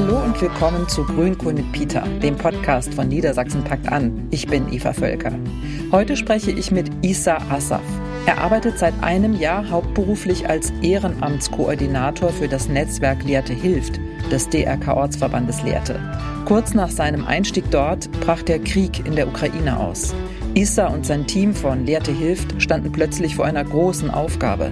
Hallo und willkommen zu Grünkohl mit Peter, dem Podcast von Niedersachsen packt an. Ich bin Eva Völker. Heute spreche ich mit Isa Asaf. Er arbeitet seit einem Jahr hauptberuflich als Ehrenamtskoordinator für das Netzwerk Lehrte hilft des DRK-Ortsverbandes Lehrte. Kurz nach seinem Einstieg dort brach der Krieg in der Ukraine aus. Isa und sein Team von Lehrte hilft standen plötzlich vor einer großen Aufgabe.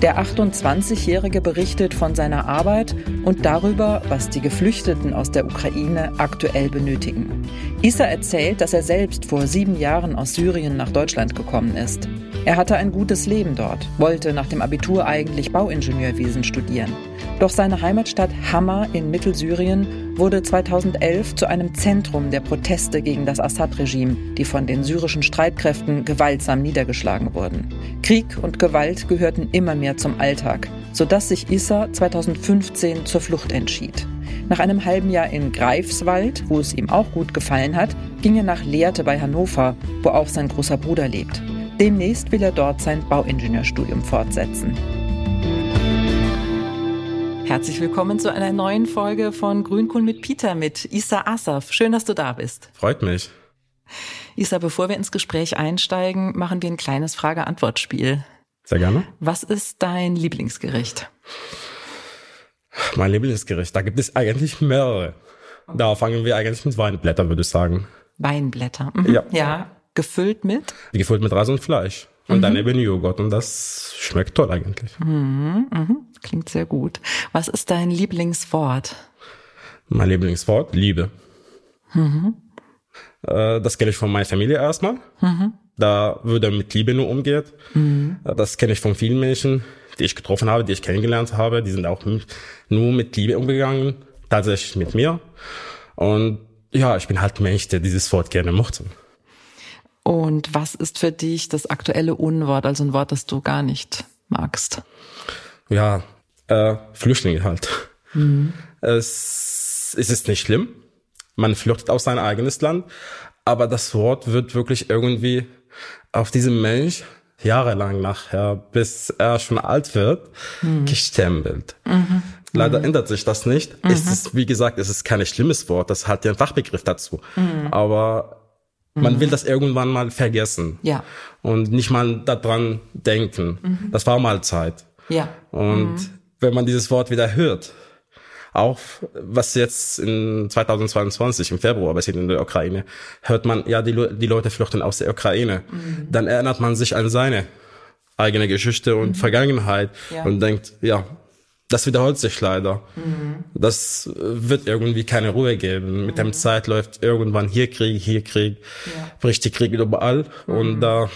Der 28-Jährige berichtet von seiner Arbeit und darüber, was die Geflüchteten aus der Ukraine aktuell benötigen. Isa erzählt, dass er selbst vor sieben Jahren aus Syrien nach Deutschland gekommen ist. Er hatte ein gutes Leben dort, wollte nach dem Abitur eigentlich Bauingenieurwesen studieren. Doch seine Heimatstadt Hama in Mittelsyrien wurde 2011 zu einem Zentrum der Proteste gegen das Assad-Regime, die von den syrischen Streitkräften gewaltsam niedergeschlagen wurden. Krieg und Gewalt gehörten immer mehr zum Alltag, sodass sich Issa 2015 zur Flucht entschied. Nach einem halben Jahr in Greifswald, wo es ihm auch gut gefallen hat, ging er nach Lehrte bei Hannover, wo auch sein großer Bruder lebt. Demnächst will er dort sein Bauingenieurstudium fortsetzen. Herzlich willkommen zu einer neuen Folge von Grünkohl mit Peter mit Isa Asaf. Schön, dass du da bist. Freut mich. Isa, bevor wir ins Gespräch einsteigen, machen wir ein kleines Frage-Antwort-Spiel. Sehr gerne. Was ist dein Lieblingsgericht? Mein Lieblingsgericht, da gibt es eigentlich mehrere. Da fangen wir eigentlich mit Weinblättern, würde ich sagen. Weinblätter. Mhm. Ja. Ja. Gefüllt mit? Gefüllt mit Reis und Fleisch. Und mhm. dann eben Joghurt. Und das schmeckt toll eigentlich. Mhm. Mhm. Klingt sehr gut. Was ist dein Lieblingswort? Mein Lieblingswort? Liebe. Mhm. Äh, das kenne ich von meiner Familie erstmal. Mhm. Da würde mit Liebe nur umgeht. Mhm. Das kenne ich von vielen Menschen, die ich getroffen habe, die ich kennengelernt habe. Die sind auch nur mit Liebe umgegangen. Tatsächlich mit mir. Und ja, ich bin halt Mensch, der dieses Wort gerne mochte. Und was ist für dich das aktuelle Unwort, also ein Wort, das du gar nicht magst? ja, äh, Flüchtlinge halt. Mhm. Es, es ist nicht schlimm. Man flüchtet aus sein eigenes Land, aber das Wort wird wirklich irgendwie auf diesem Mensch jahrelang nachher, bis er schon alt wird, mhm. gestempelt. Mhm. Leider mhm. ändert sich das nicht. Mhm. Es ist, wie gesagt, es ist kein schlimmes Wort. Das hat ja einen Fachbegriff dazu. Mhm. Aber man mhm. will das irgendwann mal vergessen. Ja. Und nicht mal daran denken. Mhm. Das war mal Zeit. Ja. Und mhm. wenn man dieses Wort wieder hört, auch was jetzt in 2022 im Februar passiert in der Ukraine, hört man, ja, die, die Leute flüchten aus der Ukraine. Mhm. Dann erinnert man sich an seine eigene Geschichte und mhm. Vergangenheit ja. und denkt, ja, das wiederholt sich leider. Mhm. Das wird irgendwie keine Ruhe geben. Mit mhm. dem Zeit läuft irgendwann hier Krieg, hier Krieg, ja. bricht die Krieg überall mhm. und da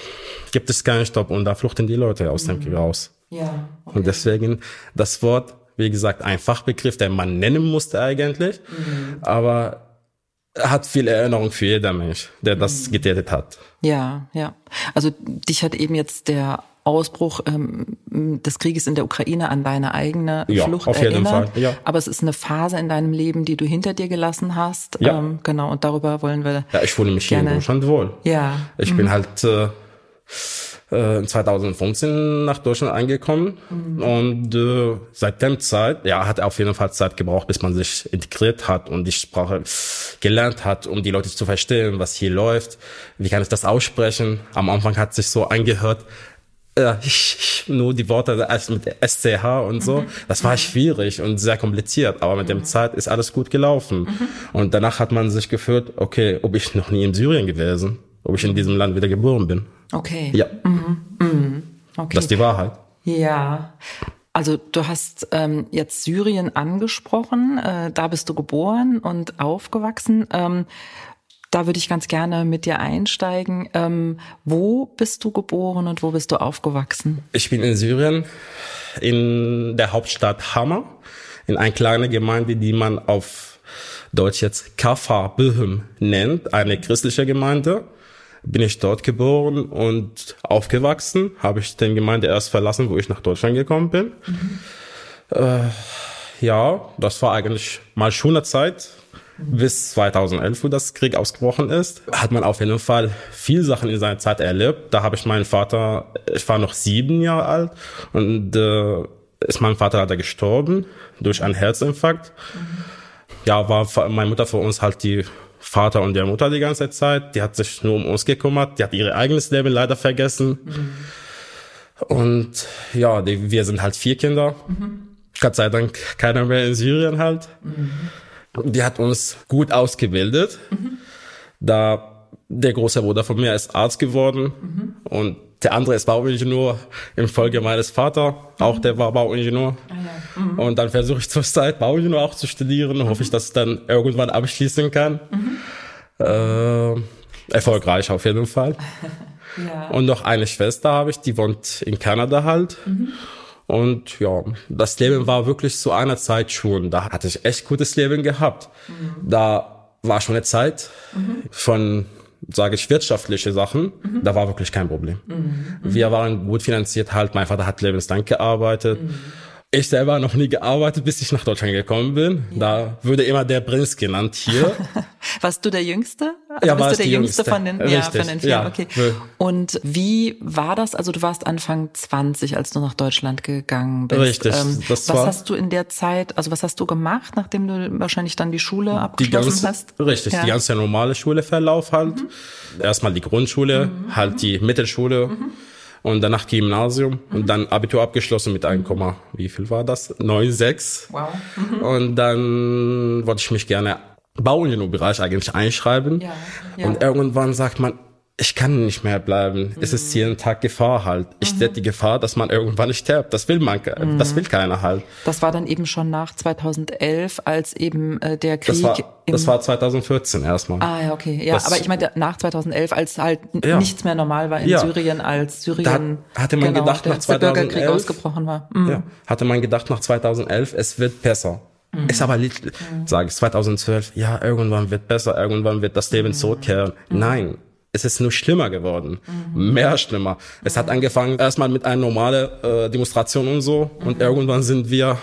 gibt es keinen Stopp und da fluchten die Leute aus dem Krieg raus. Ja. Okay. Und deswegen das Wort, wie gesagt, ein Fachbegriff, den man nennen musste eigentlich, mhm. aber hat viel Erinnerung für jeder Mensch, der das mhm. getätigt hat. Ja, ja. Also dich hat eben jetzt der Ausbruch ähm, des Krieges in der Ukraine an deine eigene ja, Flucht auf jeden erinnert. Fall, ja. Aber es ist eine Phase in deinem Leben, die du hinter dir gelassen hast. Ja. Ähm, genau, und darüber wollen wir. Ja, ich fühle mich gerne. hier in Deutschland wohl. Ja. Ich mhm. bin halt äh, 2015 äh, nach Deutschland angekommen mhm. und äh, seit dem Zeit, ja, hat auf jeden Fall Zeit gebraucht, bis man sich integriert hat und die Sprache gelernt hat, um die Leute zu verstehen, was hier läuft, wie kann ich das aussprechen. Am Anfang hat sich so angehört, äh, ich, nur die Worte mit SCH und so. Mhm. Das war schwierig und sehr kompliziert, aber mit mhm. dem Zeit ist alles gut gelaufen. Mhm. Und danach hat man sich gefühlt, okay, ob ich noch nie in Syrien gewesen, ob ich in diesem Land wieder geboren bin. Okay. Ja. Mhm. Mhm. Okay. Das ist die Wahrheit. Ja. Also du hast ähm, jetzt Syrien angesprochen, äh, da bist du geboren und aufgewachsen. Ähm, da würde ich ganz gerne mit dir einsteigen. Ähm, wo bist du geboren und wo bist du aufgewachsen? Ich bin in Syrien, in der Hauptstadt Hama, in einer kleinen Gemeinde, die man auf Deutsch jetzt Kafar Böhm nennt, eine christliche Gemeinde bin ich dort geboren und aufgewachsen. Habe ich den Gemeinde erst verlassen, wo ich nach Deutschland gekommen bin. Mhm. Äh, ja, das war eigentlich mal schon eine Zeit. Bis 2011, wo das Krieg ausgebrochen ist, hat man auf jeden Fall viel Sachen in seiner Zeit erlebt. Da habe ich meinen Vater, ich war noch sieben Jahre alt und äh, ist mein Vater leider gestorben durch einen Herzinfarkt. Mhm ja, war meine Mutter für uns halt die Vater und der Mutter die ganze Zeit. Die hat sich nur um uns gekümmert. Die hat ihr eigenes Leben leider vergessen. Mhm. Und ja, die, wir sind halt vier Kinder. Mhm. Gott sei Dank keiner mehr in Syrien halt. Mhm. Die hat uns gut ausgebildet. Da der große Bruder von mir ist Arzt geworden und der andere ist Bauingenieur im Folge meines Vaters. Auch der war Bauingenieur. Ah, ja. mhm. Und dann versuche ich zur Zeit Bauingenieur auch zu studieren. Mhm. Hoffe ich, dass ich dann irgendwann abschließen kann. Mhm. Äh, erfolgreich auf jeden Fall. ja. Und noch eine Schwester habe ich, die wohnt in Kanada halt. Mhm. Und ja, das Leben war wirklich zu einer Zeit schon. Da hatte ich echt gutes Leben gehabt. Mhm. Da war schon eine Zeit mhm. von sage ich, wirtschaftliche Sachen, mhm. da war wirklich kein Problem. Mhm. Wir waren gut finanziert halt. Mein Vater hat lebenslang gearbeitet. Mhm. Ich selber noch nie gearbeitet, bis ich nach Deutschland gekommen bin. Ja. Da würde immer der Prinz genannt hier. Warst du der Jüngste? Also ja, bist du der Jüngste, Jüngste von den, Richtig, ja, von den vier, ja. okay. Und wie war das? Also du warst Anfang 20, als du nach Deutschland gegangen bist. Richtig. Ähm, was war, hast du in der Zeit, also was hast du gemacht, nachdem du wahrscheinlich dann die Schule abgeschlossen die ganze, hast? Richtig, ja. die ganze normale Schuleverlauf halt. Mhm. Erstmal die Grundschule, mhm. halt die Mittelschule. Mhm und danach Gymnasium mhm. und dann Abitur abgeschlossen mit 1, wie viel war das? 9,6. Wow. Mhm. Und dann wollte ich mich gerne Bauingenieurbereich eigentlich einschreiben. Ja, ja. Und irgendwann sagt man, ich kann nicht mehr bleiben. Mhm. Es ist mhm. jeden Tag Gefahr halt. Ich mhm. sehe die Gefahr, dass man irgendwann stirbt. Das will man, mhm. das will keiner halt. Das war dann eben schon nach 2011, als eben äh, der Krieg. Das war, das war 2014 erstmal. Ah ja, okay. Ja, das, aber ich meine nach 2011, als halt ja. nichts mehr normal war in ja. Syrien, als Syrien da hatte man genau, gedacht nach 2011 der Bürgerkrieg ausgebrochen war. Mhm. Ja, hatte man gedacht nach 2011, es wird besser. Mhm. Ist aber, mhm. sage ich, 2012, ja, irgendwann wird besser, irgendwann wird das Leben zurückkehren. Nein, es ist nur schlimmer geworden. Mhm. Mehr schlimmer. Es hat angefangen erstmal mit einer normalen äh, Demonstration und so. Und irgendwann sind wir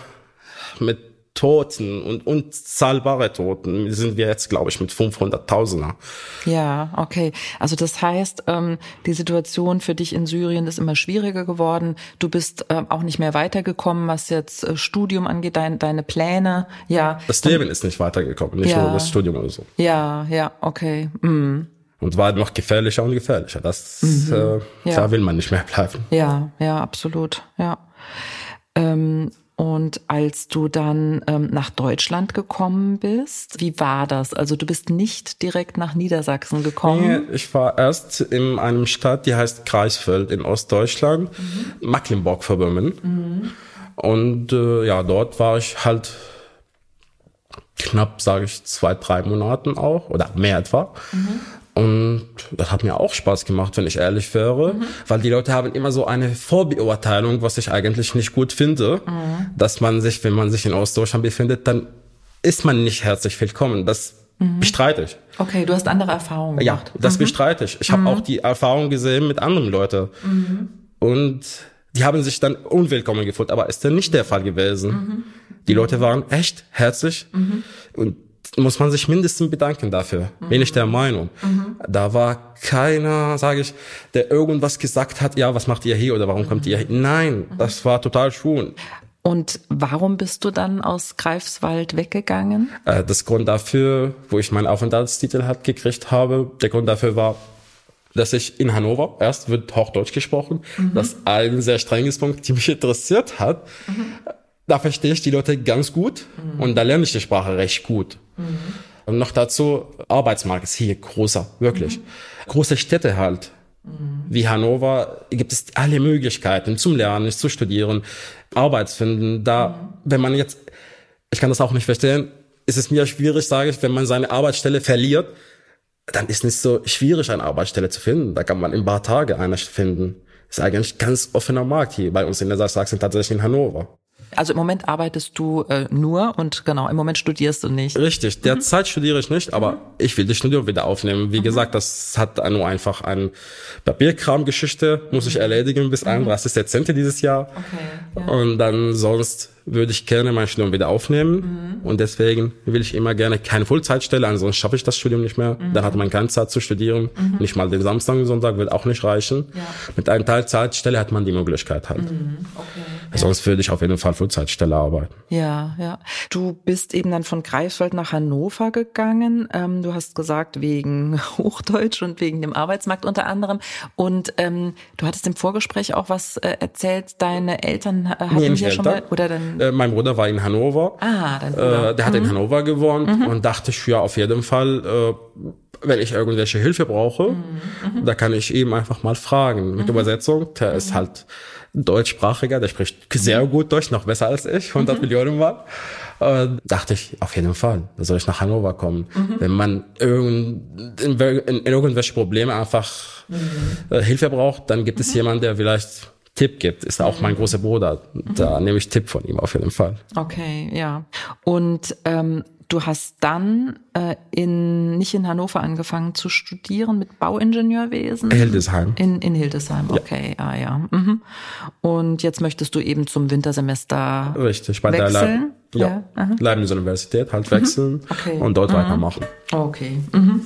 mit Toten und unzahlbare Toten sind wir jetzt, glaube ich, mit 500.000er. Ja, okay. Also das heißt, ähm, die Situation für dich in Syrien ist immer schwieriger geworden. Du bist ähm, auch nicht mehr weitergekommen, was jetzt äh, Studium angeht, dein, deine Pläne. Ja. Das Leben ist nicht weitergekommen, nicht ja, nur das Studium oder so. Ja, ja, okay. Mhm. Und war noch gefährlicher und gefährlicher. Das mhm. äh, ja. da will man nicht mehr bleiben. Ja, ja, absolut. Ja. Ähm, und als du dann ähm, nach Deutschland gekommen bist, wie war das? Also du bist nicht direkt nach Niedersachsen gekommen? Nee, ich war erst in einem Stadt, die heißt Kreisfeld in Ostdeutschland, mhm. Mecklenburg verböhmen. Mhm. Und äh, ja, dort war ich halt knapp, sage ich, zwei, drei Monaten auch oder mehr etwa. Mhm. Und das hat mir auch Spaß gemacht, wenn ich ehrlich wäre, mhm. weil die Leute haben immer so eine Vorbeurteilung, was ich eigentlich nicht gut finde, mhm. dass man sich, wenn man sich in Ostdeutschland befindet, dann ist man nicht herzlich willkommen. Das mhm. bestreite ich. Okay, du hast andere Erfahrungen gemacht. Ja, das mhm. bestreite ich. Ich habe mhm. auch die Erfahrung gesehen mit anderen Leuten. Mhm. Und die haben sich dann unwillkommen gefühlt, aber ist dann nicht der Fall gewesen. Die Leute waren echt herzlich und muss man sich mindestens bedanken dafür. Mhm. Bin ich der Meinung. Mhm. Da war keiner, sage ich, der irgendwas gesagt hat, ja, was macht ihr hier oder warum kommt ihr hier? Nein, mhm. das war total schön. Und warum bist du dann aus Greifswald weggegangen? Äh, das Grund dafür, wo ich meinen Aufenthaltstitel hat gekriegt habe, der Grund dafür war, dass ich in Hannover, erst wird Hochdeutsch gesprochen, mhm. das ein sehr strenges Punkt, die mich interessiert hat. Mhm da verstehe ich die Leute ganz gut mhm. und da lerne ich die Sprache recht gut. Mhm. Und noch dazu, Arbeitsmarkt ist hier großer, wirklich. Mhm. Große Städte halt, mhm. wie Hannover, gibt es alle Möglichkeiten zum Lernen, zu studieren, Arbeit finden. Da, mhm. wenn man jetzt, ich kann das auch nicht verstehen, ist es mir schwierig, sage ich, wenn man seine Arbeitsstelle verliert, dann ist es nicht so schwierig, eine Arbeitsstelle zu finden. Da kann man in ein paar Tage eine finden. Ist eigentlich ganz offener Markt hier bei uns in der Sachsen, tatsächlich in Hannover. Also im Moment arbeitest du äh, nur und genau, im Moment studierst du nicht. Richtig, derzeit mhm. studiere ich nicht, aber mhm. ich will das Studium wieder aufnehmen. Wie mhm. gesagt, das hat nur einfach eine Papierkramgeschichte, muss ich erledigen bis 31. Mhm. Dezember dieses Jahr. Okay, ja. Und dann sonst würde ich gerne mein Studium wieder aufnehmen. Mhm. Und deswegen will ich immer gerne keine Vollzeitstelle, ansonsten schaffe ich das Studium nicht mehr. Mhm. Dann hat man keine Zeit zu studieren. Mhm. Nicht mal den Samstag und Sonntag wird auch nicht reichen. Ja. Mit einer Teilzeitstelle hat man die Möglichkeit halt. Mhm. Okay. Sonst würde ich auf jeden Fall Vollzeitstelle arbeiten. Ja, ja. Du bist eben dann von Greifswald nach Hannover gegangen. Ähm, du hast gesagt, wegen Hochdeutsch und wegen dem Arbeitsmarkt unter anderem. Und ähm, du hattest im Vorgespräch auch was äh, erzählt, deine Eltern äh, hatten nee, hier schon mal, oder dann? Äh, mein Bruder war in Hannover. Ah, dein Bruder. Äh, der hat in mhm. Hannover gewohnt mhm. und dachte ich, ja, auf jeden Fall, äh, wenn ich irgendwelche Hilfe brauche, mhm. mhm. da kann ich eben einfach mal fragen. Mit mhm. Übersetzung, der ist halt deutschsprachiger, der spricht sehr gut Deutsch, noch besser als ich, 100 mhm. Millionen Mal. Äh, dachte ich, auf jeden Fall, da soll ich nach Hannover kommen. Mhm. Wenn man irgend, in, in, in irgendwelche Probleme einfach mhm. äh, Hilfe braucht, dann gibt es mhm. jemanden, der vielleicht Tipp gibt, ist auch mein mhm. großer Bruder. Da nehme ich Tipp von ihm auf jeden Fall. Okay, ja. Und ähm, du hast dann äh, in nicht in Hannover angefangen zu studieren mit Bauingenieurwesen. Hildesheim. In, in Hildesheim, okay, ja. ah ja. Mhm. Und jetzt möchtest du eben zum Wintersemester Richtig, bei wechseln? der Le ja, ja. Leibniz Universität halt wechseln mhm. okay. und dort mhm. weitermachen. Okay. Mhm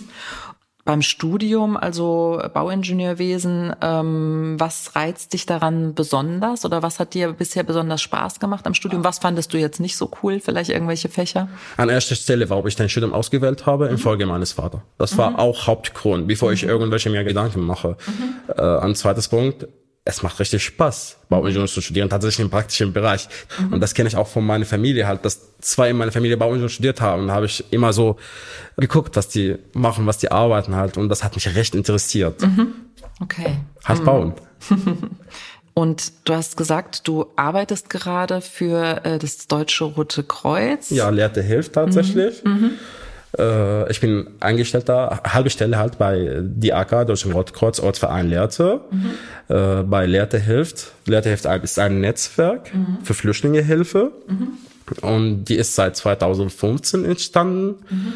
beim Studium, also Bauingenieurwesen, ähm, was reizt dich daran besonders oder was hat dir bisher besonders Spaß gemacht am Studium? Was fandest du jetzt nicht so cool? Vielleicht irgendwelche Fächer? An erster Stelle, warum ich dein Studium ausgewählt habe, mhm. infolge meines Vaters. Das war mhm. auch Hauptgrund, bevor ich mhm. irgendwelche mir Gedanken mache. Mhm. Äh, ein zweites Punkt, es macht richtig Spaß, Bauingenieur zu studieren, tatsächlich im praktischen Bereich. Mhm. Und das kenne ich auch von meiner Familie halt, dass zwei in meiner Familie Bauingenieur studiert haben. Da habe ich immer so geguckt, was die machen, was die arbeiten halt. Und das hat mich recht interessiert. Mhm. Okay. Halt mhm. bauen. Und du hast gesagt, du arbeitest gerade für äh, das Deutsche Rote Kreuz. Ja, Lehrte hilft tatsächlich. Mhm. Äh, ich bin Angestellter, halbe Stelle halt bei DIAKA, Deutschem Rotkreuz, Ortsverein Lehrte. Mhm. Äh, bei Lehrte hilft. Lehrte hilft ist ein Netzwerk mhm. für Flüchtlingehilfe. Mhm. Und die ist seit 2015 entstanden. Mhm.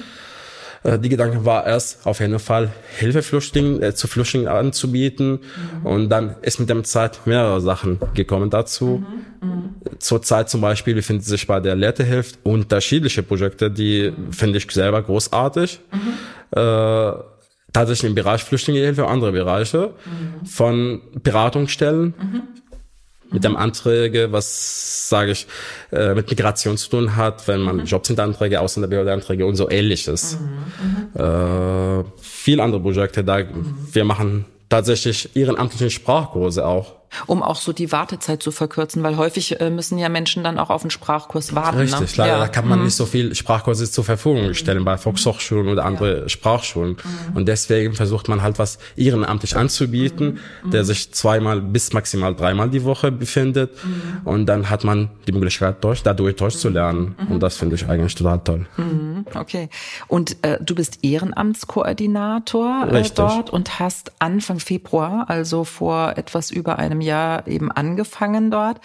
Äh, die Gedanke war erst auf jeden Fall Hilfe Flüchtlingen, äh, zu Flüchtlingen anzubieten. Mhm. Und dann ist mit der Zeit mehrere Sachen gekommen dazu. Mhm. Mhm. Zurzeit zum Beispiel befinden sich bei der Lehrtehilfe unterschiedliche Projekte, die finde ich selber großartig. Mhm. Äh, tatsächlich im Bereich Flüchtlingehilfe und andere Bereiche mhm. von Beratungsstellen mhm mit dem Anträge, was sage ich, äh, mit Migration zu tun hat, wenn man mhm. Jobcenteranträge, Ausländerbehördeanträge und so ähnliches. Mhm. Äh, viel andere Projekte, da mhm. wir machen tatsächlich ehrenamtliche Sprachkurse auch um auch so die Wartezeit zu verkürzen, weil häufig äh, müssen ja Menschen dann auch auf einen Sprachkurs warten. Richtig, ne? leider ja. kann man mhm. nicht so viel Sprachkurse zur Verfügung stellen bei Volkshochschulen oder andere ja. Sprachschulen. Mhm. Und deswegen versucht man halt was ehrenamtlich anzubieten, mhm. der sich zweimal bis maximal dreimal die Woche befindet. Mhm. Und dann hat man die Möglichkeit, Deutsch, dadurch Deutsch zu lernen. Mhm. Und das finde ich eigentlich total toll. Mhm. Okay. Und äh, du bist Ehrenamtskoordinator äh, dort und hast Anfang Februar, also vor etwas über einem einem Jahr eben angefangen dort.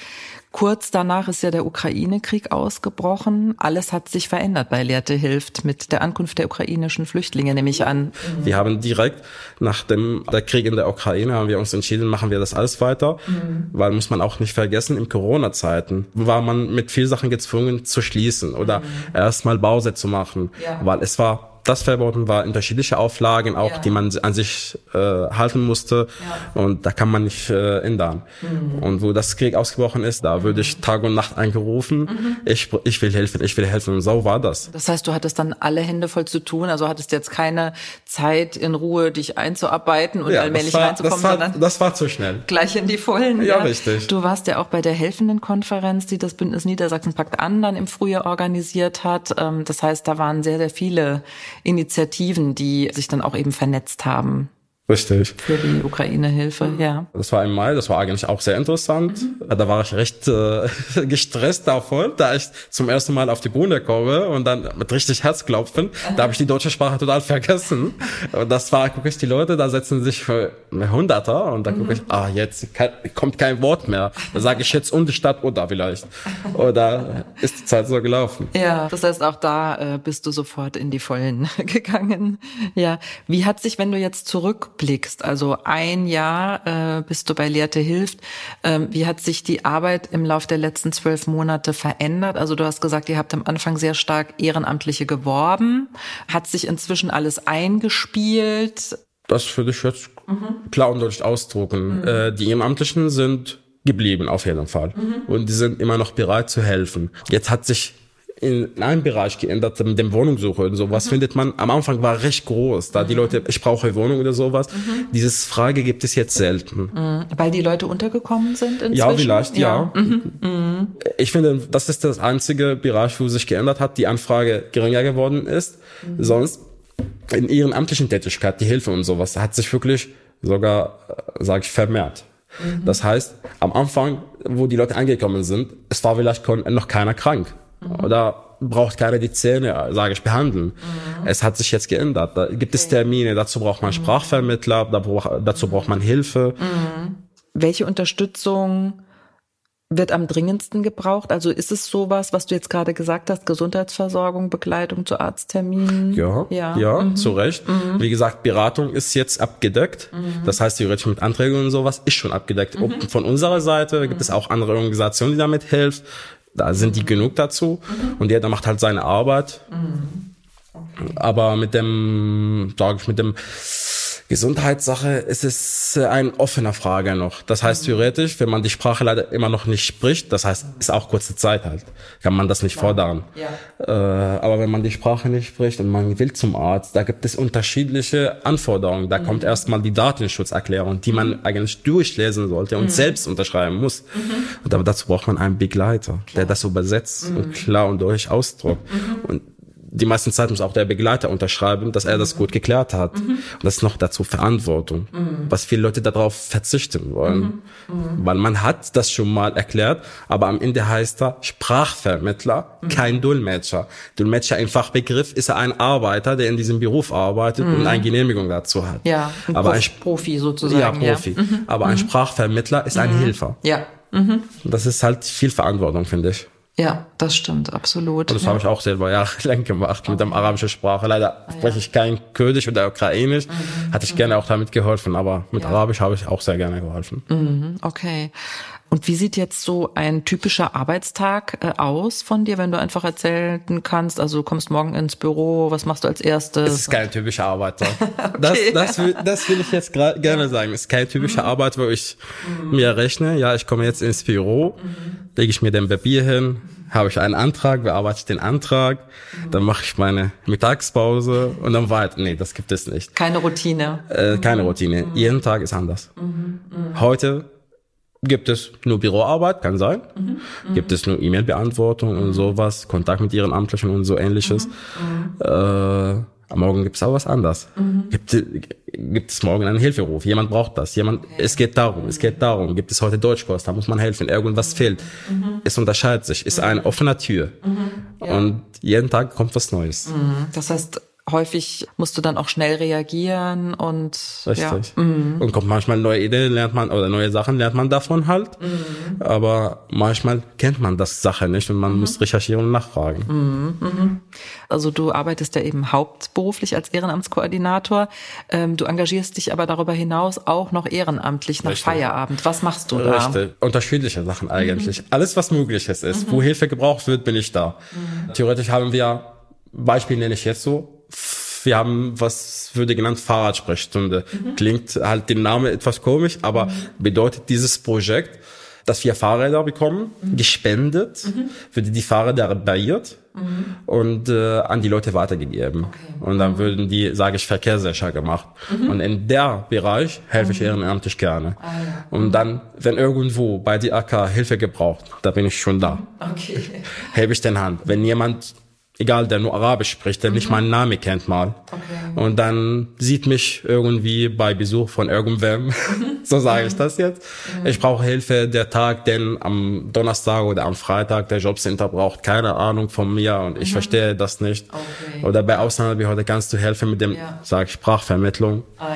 Kurz danach ist ja der Ukraine-Krieg ausgebrochen. Alles hat sich verändert bei Lehrte hilft mit der Ankunft der ukrainischen Flüchtlinge, nehme ich an. Wir haben direkt nach dem der Krieg in der Ukraine haben wir uns entschieden, machen wir das alles weiter, mhm. weil muss man auch nicht vergessen, in Corona-Zeiten war man mit viel Sachen gezwungen zu schließen oder mhm. erstmal Pause zu machen, ja. weil es war das verboten war, unterschiedliche Auflagen auch, ja. die man an sich äh, halten musste. Ja. Und da kann man nicht äh, ändern. Mhm. Und wo das Krieg ausgebrochen ist, da mhm. würde ich Tag und Nacht eingerufen, mhm. ich, ich will helfen, ich will helfen. Und so war das. Das heißt, du hattest dann alle Hände voll zu tun, also hattest jetzt keine Zeit in Ruhe, dich einzuarbeiten und ja, allmählich war, reinzukommen, das war, sondern das war zu schnell. Gleich in die Vollen. Ja, ja, richtig. Du warst ja auch bei der helfenden Konferenz, die das Bündnis Niedersachsen Pakt an dann im Frühjahr organisiert hat. Ähm, das heißt, da waren sehr, sehr viele Initiativen, die sich dann auch eben vernetzt haben. Richtig. Für die Ukraine-Hilfe, ja. Das war im Mai, das war eigentlich auch sehr interessant. Mhm. Da war ich recht äh, gestresst davon, da ich zum ersten Mal auf die Bühne komme und dann mit richtig Herzklopfen, da habe ich die deutsche Sprache total vergessen. Und das war, gucke ich die Leute, da setzen sich für Hunderter und dann gucke ich, mhm. ah, jetzt kommt kein Wort mehr. Da sage ich jetzt und die Stadt oder vielleicht. Oder ist die Zeit so gelaufen. Ja, das heißt, auch da äh, bist du sofort in die Vollen gegangen. Ja, wie hat sich, wenn du jetzt zurückblickst, also ein Jahr äh, bist du bei Lehrte hilft, äh, wie hat sich die Arbeit im Laufe der letzten zwölf Monate verändert? Also du hast gesagt, ihr habt am Anfang sehr stark Ehrenamtliche geworben. Hat sich inzwischen alles eingespielt? Das würde ich jetzt mhm. klar und deutlich ausdrucken. Mhm. Äh, die Ehrenamtlichen sind geblieben, auf jeden Fall. Mhm. Und die sind immer noch bereit zu helfen. Jetzt hat sich in einem Bereich geändert, mit dem Wohnungssuche und sowas mhm. findet man, am Anfang war recht groß, da mhm. die Leute, ich brauche eine Wohnung oder sowas. Mhm. Dieses Frage gibt es jetzt selten. Mhm. Weil die Leute untergekommen sind inzwischen? Ja, vielleicht, ja. ja. Mhm. Mhm. Ich finde, das ist das einzige Bereich, wo sich geändert hat, die Anfrage geringer geworden ist. Sonst in ihren amtlichen Tätigkeit, die Hilfe und sowas, hat sich wirklich sogar, äh, sage ich, vermehrt. Das heißt, am Anfang, wo die Leute angekommen sind, es war vielleicht noch keiner krank. Mhm. Oder braucht keiner die Zähne, sage ich, behandeln. Mhm. Es hat sich jetzt geändert. Da gibt es Termine, dazu braucht man mhm. Sprachvermittler, dazu braucht man Hilfe. Mhm. Welche Unterstützung wird am dringendsten gebraucht? Also ist es sowas, was du jetzt gerade gesagt hast, Gesundheitsversorgung, Begleitung zu Arztterminen? Ja, ja, ja mhm. zu Recht. Mhm. Wie gesagt, Beratung ist jetzt abgedeckt. Mhm. Das heißt, theoretisch mit Anträgen und sowas ist schon abgedeckt. Mhm. Von unserer Seite gibt es auch andere Organisationen, die damit helfen. Da sind die genug dazu. Mhm. Und jeder macht halt seine Arbeit. Mhm. Okay. Aber mit dem, sage ich, mit dem Gesundheitssache ist es äh, ein offener Frage noch. Das heißt, theoretisch, wenn man die Sprache leider immer noch nicht spricht, das heißt, ist auch kurze Zeit halt, kann man das nicht fordern. Ja. Äh, aber wenn man die Sprache nicht spricht und man will zum Arzt, da gibt es unterschiedliche Anforderungen. Da mhm. kommt erstmal die Datenschutzerklärung, die man mhm. eigentlich durchlesen sollte und mhm. selbst unterschreiben muss. Mhm. Und aber dazu braucht man einen Begleiter, klar. der das übersetzt und mhm. klar und durch ausdruckt. Mhm. Und die meisten Zeit muss auch der Begleiter unterschreiben, dass er das gut geklärt hat. Mhm. Und das ist noch dazu Verantwortung, mhm. was viele Leute darauf verzichten wollen. Mhm. mhm. Weil man hat das schon mal erklärt, aber am Ende heißt er Sprachvermittler, mhm. kein Dolmetscher. Dolmetscher im Fachbegriff ist er ein Arbeiter, der in diesem Beruf arbeitet und mhm. eine Genehmigung dazu hat. Ja, ein aber ein Profi sozusagen. Ja, Profi. Ja. Aber ein Sprachvermittler ist ein Helfer. Ja. Das ist halt viel Verantwortung, finde ich. Ja, das stimmt, absolut. Und das ja. habe ich auch selber jahrelang gemacht okay. mit der arabischen Sprache. Leider ah, spreche ich kein Kurdisch oder Ukrainisch. Mhm. Hatte ich mhm. gerne auch damit geholfen, aber mit ja. Arabisch habe ich auch sehr gerne geholfen. Mhm. Okay. Und wie sieht jetzt so ein typischer Arbeitstag äh, aus von dir, wenn du einfach erzählen kannst? Also du kommst morgen ins Büro, was machst du als erstes? Es ist kein typischer Arbeitstag. okay. das, das, will, das will ich jetzt gerne sagen. Es ist kein typischer mhm. Arbeit, wo ich mhm. mir rechne. Ja, ich komme jetzt ins Büro, mhm. lege ich mir den Papier hin, habe ich einen Antrag, bearbeite ich den Antrag, mhm. dann mache ich meine Mittagspause und dann weiter. Nee, das gibt es nicht. Keine Routine. Äh, keine Routine. Jeden Tag ist anders. Heute Gibt es nur Büroarbeit, kann sein. Mhm. Mhm. Gibt es nur E-Mail-Beantwortung und sowas, Kontakt mit ihren Amtlichen und so ähnliches. Mhm. Äh, am Morgen gibt es auch was anderes. Mhm. Gibt, gibt es morgen einen Hilferuf? Jemand braucht das. Jemand, okay. es geht darum, es geht darum. Gibt es heute Deutschkurs? Da muss man helfen. Irgendwas fehlt. Mhm. Es unterscheidet sich. Ist eine offene Tür. Ja. Und jeden Tag kommt was Neues. Das heißt, häufig musst du dann auch schnell reagieren und Richtig. Ja. Mhm. Und kommt manchmal neue Ideen, lernt man oder neue Sachen lernt man davon halt. Mhm. Aber manchmal kennt man das Sache nicht und man mhm. muss recherchieren und nachfragen. Mhm. Mhm. Also du arbeitest ja eben hauptberuflich als Ehrenamtskoordinator. Ähm, du engagierst dich aber darüber hinaus auch noch ehrenamtlich nach Richtig. Feierabend. Was machst du da? Richtig. Unterschiedliche Sachen eigentlich. Alles, was möglich ist. Wo Hilfe gebraucht wird, bin ich da. Theoretisch haben wir Beispiel nenne ich jetzt so, wir haben, was würde genannt, Fahrradsprechstunde. Mhm. Klingt halt den Namen etwas komisch, aber mhm. bedeutet dieses Projekt, dass wir Fahrräder bekommen, mhm. gespendet, mhm. würde die Fahrräder repariert mhm. und äh, an die Leute weitergegeben. Okay. Und dann mhm. würden die, sage ich, verkehrssicher gemacht. Mhm. Und in der Bereich helfe ich ehrenamtlich gerne. Ah. Und dann, wenn irgendwo bei die AK Hilfe gebraucht, da bin ich schon da. Okay. Helfe ich den Hand. Wenn jemand egal, der nur Arabisch spricht, der mhm. nicht meinen Namen kennt mal. Okay. Und dann sieht mich irgendwie bei Besuch von irgendwem, mhm. so sage ich das jetzt. Mhm. Ich brauche Hilfe, der Tag, denn am Donnerstag oder am Freitag der Jobcenter braucht keine Ahnung von mir und ich mhm. verstehe das nicht. Okay. Oder bei Ausländerbehörde kannst du helfen mit dem, ja. sag ich, Sprachvermittlung. Ah,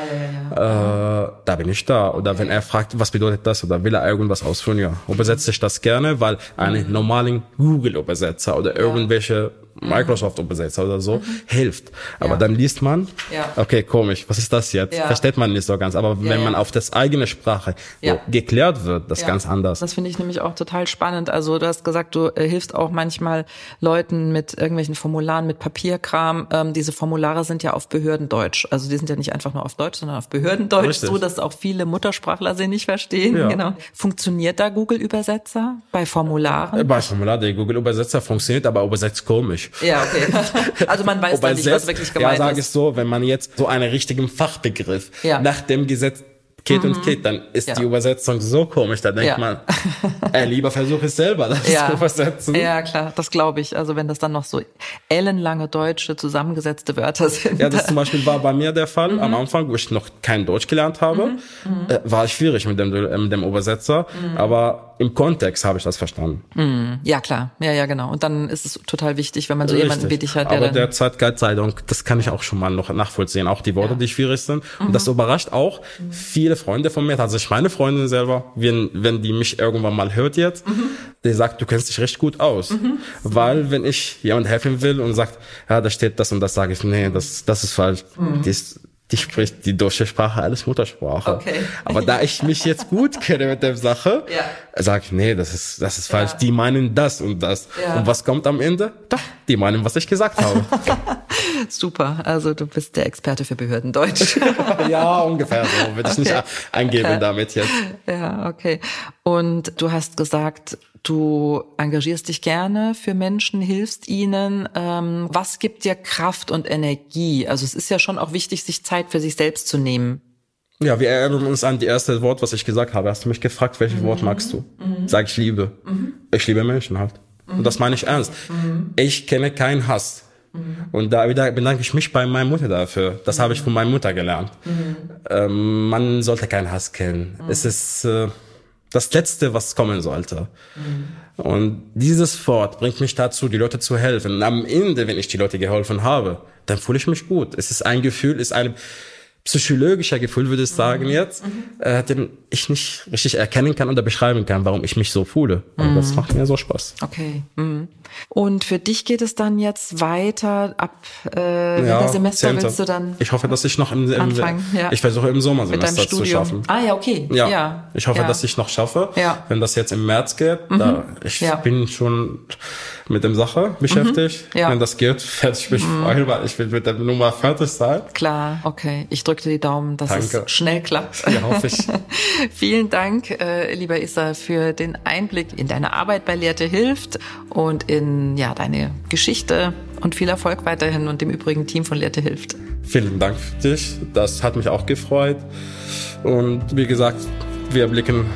ja, ja. Äh, da bin ich da. Oder okay. wenn er fragt, was bedeutet das oder will er irgendwas ausführen, ja, übersetze ich das gerne, weil einen mhm. normalen Google-Übersetzer oder irgendwelche Microsoft-Übersetzer oder so, mhm. hilft. Aber ja. dann liest man, ja. okay, komisch, was ist das jetzt? Ja. Versteht man nicht so ganz. Aber wenn man auf das eigene Sprache so geklärt wird, das ist ganz anders. Das finde ich nämlich auch total spannend. Also du hast gesagt, du äh, hilfst auch manchmal Leuten mit irgendwelchen Formularen, mit Papierkram. Ähm, diese Formulare sind ja auf Behördendeutsch. Also die sind ja nicht einfach nur auf Deutsch, sondern auf Behördendeutsch, Richtig. so dass auch viele Muttersprachler sie nicht verstehen. Genau. Funktioniert da Google-Übersetzer bei Formularen? Bei Formularen, der Google-Übersetzer funktioniert, aber übersetzt komisch. Ja, okay. Also man weiß dann nicht, selbst, was wirklich gemeint ist. Ja, sage ich so, wenn man jetzt so einen richtigen Fachbegriff ja. nach dem Gesetz geht mhm. und geht, dann ist ja. die Übersetzung so komisch, da denkt ja. man, ey, lieber versuche ich selber das ja. zu übersetzen. Ja, klar, das glaube ich. Also wenn das dann noch so ellenlange deutsche zusammengesetzte Wörter sind. Ja, das zum Beispiel war bei mir der Fall mhm. am Anfang, wo ich noch kein Deutsch gelernt habe, mhm. äh, war es schwierig mit dem, äh, mit dem Übersetzer, mhm. aber im Kontext habe ich das verstanden. Mhm. Ja, klar. Ja, ja, genau. Und dann ist es total wichtig, wenn man so Richtig. jemanden wie dich hat. Der Aber sei Dank, das kann ich auch schon mal noch nachvollziehen. Auch die Worte, ja. die schwierig sind. Und das überrascht auch viele Freunde von mir, also ich meine Freundin selber, wenn, wenn die mich irgendwann mal hört jetzt, mhm. die sagt, du kennst dich recht gut aus. Mhm. Weil wenn ich jemand helfen will und sagt, ja, da steht das und das, sage ich, nee, das, das ist falsch. Mhm. Die, spricht die deutsche Sprache alles Muttersprache. Okay. Aber da ich mich jetzt gut kenne mit der Sache, ja. sage ich, nee, das ist, das ist falsch. Ja. Die meinen das und das. Ja. Und was kommt am Ende? Doch, die meinen, was ich gesagt habe. Super. Also du bist der Experte für Behördendeutsch. ja, ungefähr so. Würde ich okay. nicht eingeben okay. damit jetzt. Ja, okay. Und du hast gesagt, Du engagierst dich gerne für Menschen, hilfst ihnen. Ähm, was gibt dir Kraft und Energie? Also es ist ja schon auch wichtig, sich Zeit für sich selbst zu nehmen. Ja, wir erinnern uns an die erste Wort, was ich gesagt habe. Hast du mich gefragt, welches mhm. Wort magst du? Mhm. Sag ich liebe. Mhm. Ich liebe Menschen halt. Und das meine ich ernst. Mhm. Ich kenne keinen Hass. Mhm. Und da wieder bedanke ich mich bei meiner Mutter dafür. Das habe ich von meiner Mutter gelernt. Mhm. Ähm, man sollte keinen Hass kennen. Es ist äh, das Letzte, was kommen sollte. Mhm. Und dieses Wort bringt mich dazu, die Leute zu helfen. Und am Ende, wenn ich die Leute geholfen habe, dann fühle ich mich gut. Es ist ein Gefühl, ist eine psychologischer Gefühl, würde ich sagen mhm. jetzt, mhm. äh, den ich nicht richtig erkennen kann oder beschreiben kann, warum ich mich so fühle. Und mhm. das macht mir so Spaß. Okay. Mhm. Und für dich geht es dann jetzt weiter ab äh, ja, Semester Zehnte. willst du dann? Ich hoffe, dass ich noch im, im ja. ich versuche im Sommersemester zu schaffen. Ah ja, okay. Ja. ja. Ich hoffe, dass ich noch schaffe. Ja. Wenn das jetzt im März geht, mhm. da ich ja. bin schon mit dem Sache beschäftigt. Mhm. Ja. Wenn das geht, werde ich mich mhm. freuen, weil ich will mit der Nummer fertig sein. Klar, okay. Ich drücke dir die Daumen, dass Danke. es schnell klappt. Ja, hoffe ich. Vielen Dank, äh, lieber Issa, für den Einblick in deine Arbeit bei Lehrte hilft und in ja deine Geschichte und viel Erfolg weiterhin und dem übrigen Team von Lehrte hilft. Vielen Dank für dich. Das hat mich auch gefreut. Und wie gesagt, wir blicken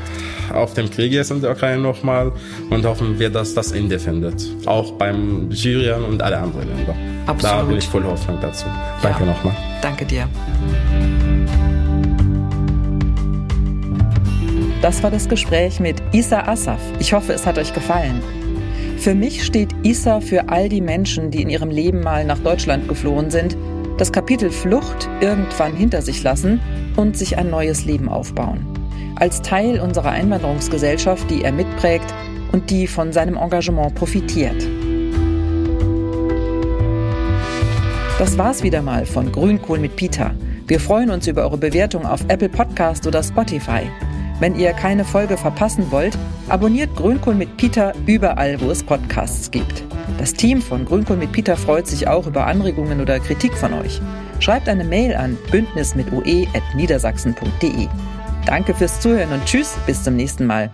auf den Krieg jetzt in der Ukraine nochmal und hoffen wir, dass das Ende findet. Auch beim Syrien und alle anderen Länder. Absolut. Da bin ich voll Hoffnung dazu. Danke ja. nochmal. Danke dir. Das war das Gespräch mit Isa Asaf. Ich hoffe, es hat euch gefallen. Für mich steht Isa für all die Menschen, die in ihrem Leben mal nach Deutschland geflohen sind, das Kapitel Flucht irgendwann hinter sich lassen und sich ein neues Leben aufbauen als Teil unserer Einwanderungsgesellschaft, die er mitprägt und die von seinem Engagement profitiert. Das war's wieder mal von Grünkohl mit Peter. Wir freuen uns über eure Bewertung auf Apple Podcast oder Spotify. Wenn ihr keine Folge verpassen wollt, abonniert Grünkohl mit Peter überall, wo es Podcasts gibt. Das Team von Grünkohl mit Peter freut sich auch über Anregungen oder Kritik von euch. Schreibt eine Mail an bündnis mit ue@niedersachsen.de. Danke fürs Zuhören und tschüss, bis zum nächsten Mal.